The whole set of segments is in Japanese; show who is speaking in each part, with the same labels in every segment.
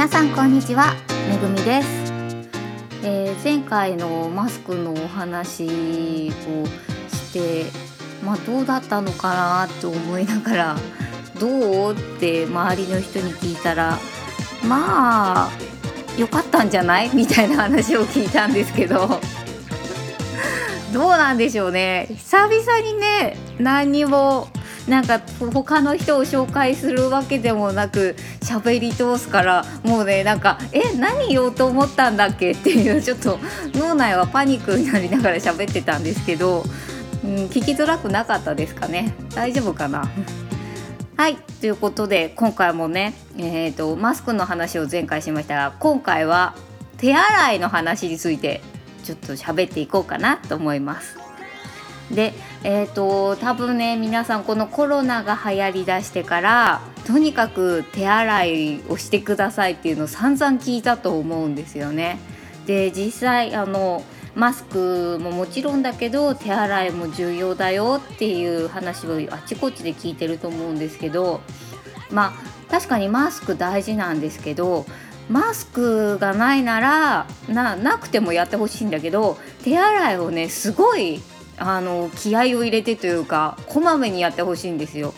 Speaker 1: 皆さんこんにちは。めぐみです、えー、前回のマスクのお話をしてまあどうだったのかなと思いながらどうって周りの人に聞いたらまあ良かったんじゃない？みたいな話を聞いたんですけどどうなんでしょうね。久々にね何にもなんか他の人を紹介するわけでもなく喋り通すからもうねなんかえ何言おうと思ったんだっけっていうちょっと脳内はパニックになりながら喋ってたんですけど、うん、聞きづらくなかったですかね。大丈夫かな？はい。ということで今回もね、えーと、マスクの話を前回しましたが今回は手洗いの話についてちょっと喋っていこうかなと思います。でえーと、多分ね皆さんこのコロナが流行りだしてからとにかく手洗いをしてくださいっていうのを散々聞いたと思うんですよね。で実際あのマスクももちろんだけど手洗いも重要だよっていう話をあちこちで聞いてると思うんですけどまあ確かにマスク大事なんですけどマスクがないならななくてもやってほしいんだけど手洗いをねすごいあの気合を入れてというかこまめにやってほしいんですよ。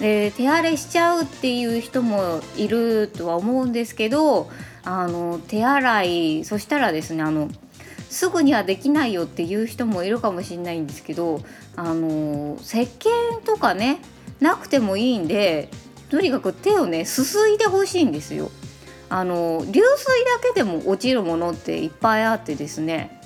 Speaker 1: で手荒れしちゃうっていう人もいるとは思うんですけどあの手洗いそしたらですねあのすぐにはできないよっていう人もいるかもしれないんですけどあの石鹸とかねなくてもいいんでとにかく手をねすすいでほしいんですよ。あの流水だけでも落ちるものっていっぱいあってですね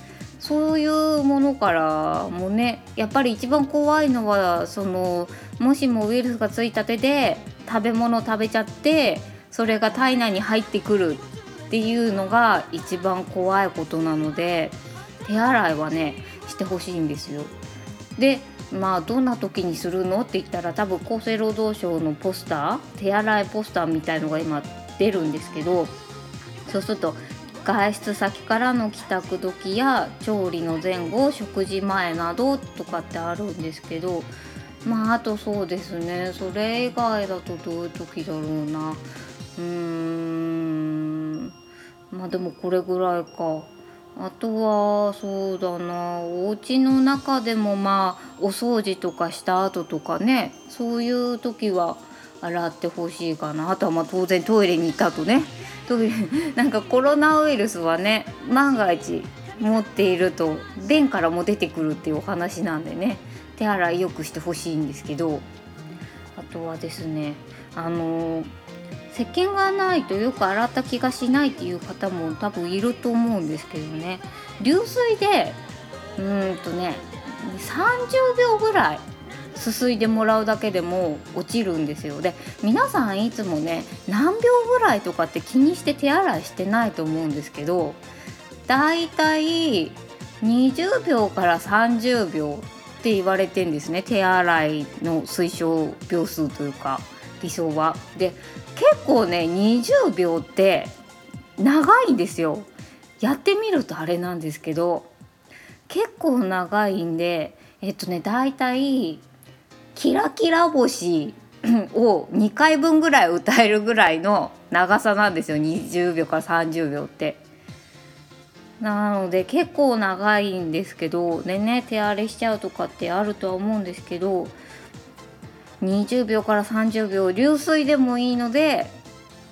Speaker 1: そういうものからもねやっぱり一番怖いのはそのもしもウイルスがついた手で食べ物食べちゃってそれが体内に入ってくるっていうのが一番怖いことなので手洗いはねしてほしいんですよ。でまあどんな時にするのって言ったら多分厚生労働省のポスター手洗いポスターみたいのが今出るんですけどそうすると外出先からの帰宅時や調理の前後食事前などとかってあるんですけどまああとそうですね。それ以外だとどういう時だろうな。うーん。まあでもこれぐらいか。あとはそうだな。お家の中でもまあお掃除とかした後とかね。そういう時は洗ってほしいかなあとはまあ当然トイレに行った後ね。トイレなんかコロナウイルスはね万が一持っていると便からも出てくるっていうお話なんでね。手洗いよくしてほしいんですけど。あとはですねあの石鹸がないとよく洗った気がしないっていう方も多分いると思うんですけどね。流水でうーんとね30秒ぐらいすすいでもらうだけでも落ちるんですよで皆さんいつもね何秒ぐらいとかって気にして手洗いしてないと思うんですけどだいたい20秒から30秒って言われてんですね手洗いの推奨秒数というか理想は。で結構ね20秒って長いんですよ。やってみるとあれなんですけど結構長いんでえっとねだいたいキラキラ星 を2回分ぐらい歌えるぐらいの長さなんですよ20秒から30秒って。なので結構長いんですけどでね手荒れしちゃうとかってあるとは思うんですけど20秒から30秒流水でもいいので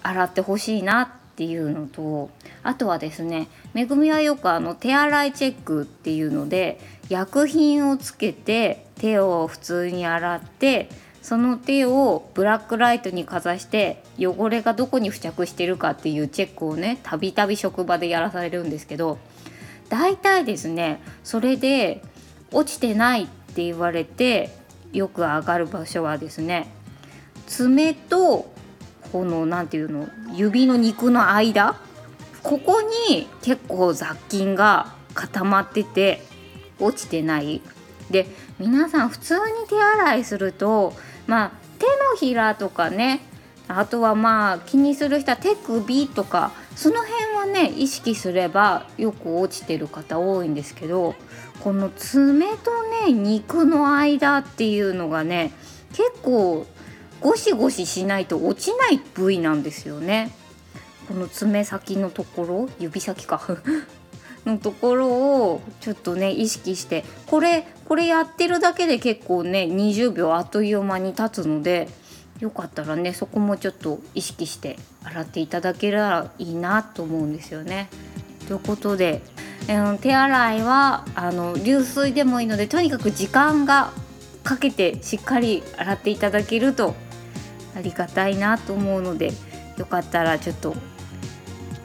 Speaker 1: 洗ってほしいなっていうのとあとはですねめぐみはよくあの手洗いチェックっていうので薬品をつけて手を普通に洗ってその手をブラックライトにかざして汚れがどこに付着してるかっていうチェックをねたびたび職場でやらされるんですけど大体ですねそれで落ちてないって言われてよく上がる場所はですね爪とこの何て言うの指の肉の間？ここに結構雑菌が固まってて落ちてない。で皆さん普通に手洗いするとまあ手のひらとかねあとはまあ気にする人は手首とかその辺はね意識すればよく落ちてる方多いんですけどこの爪とね肉の間っていうのがね結構ゴシゴシしないと落ちない部位なんですよね。この爪先のところ指先か のところをちょっとね意識してこれこれやってるだけで結構ね20秒あっという間に経つのでよかったらねそこもちょっと意識して洗っていただけたらいいなと思うんですよね。ということで、えー、手洗いはあの流水でもいいのでとにかく時間がかけてしっかり洗っていただけるとありがたいなと思うのでよかったらちょっと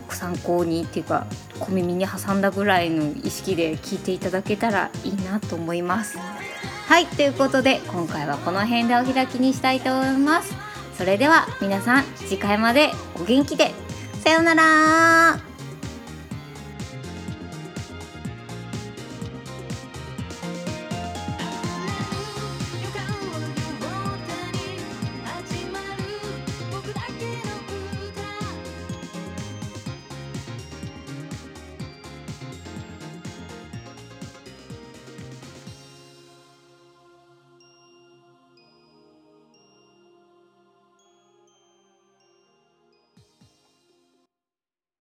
Speaker 1: 参考にっていうか小耳に挟んだぐらいの意識で聞いていただけたらいいなと思います。はいということで今回はこの辺でお開きにしたいと思います。それでは皆さん次回までお元気でさようなら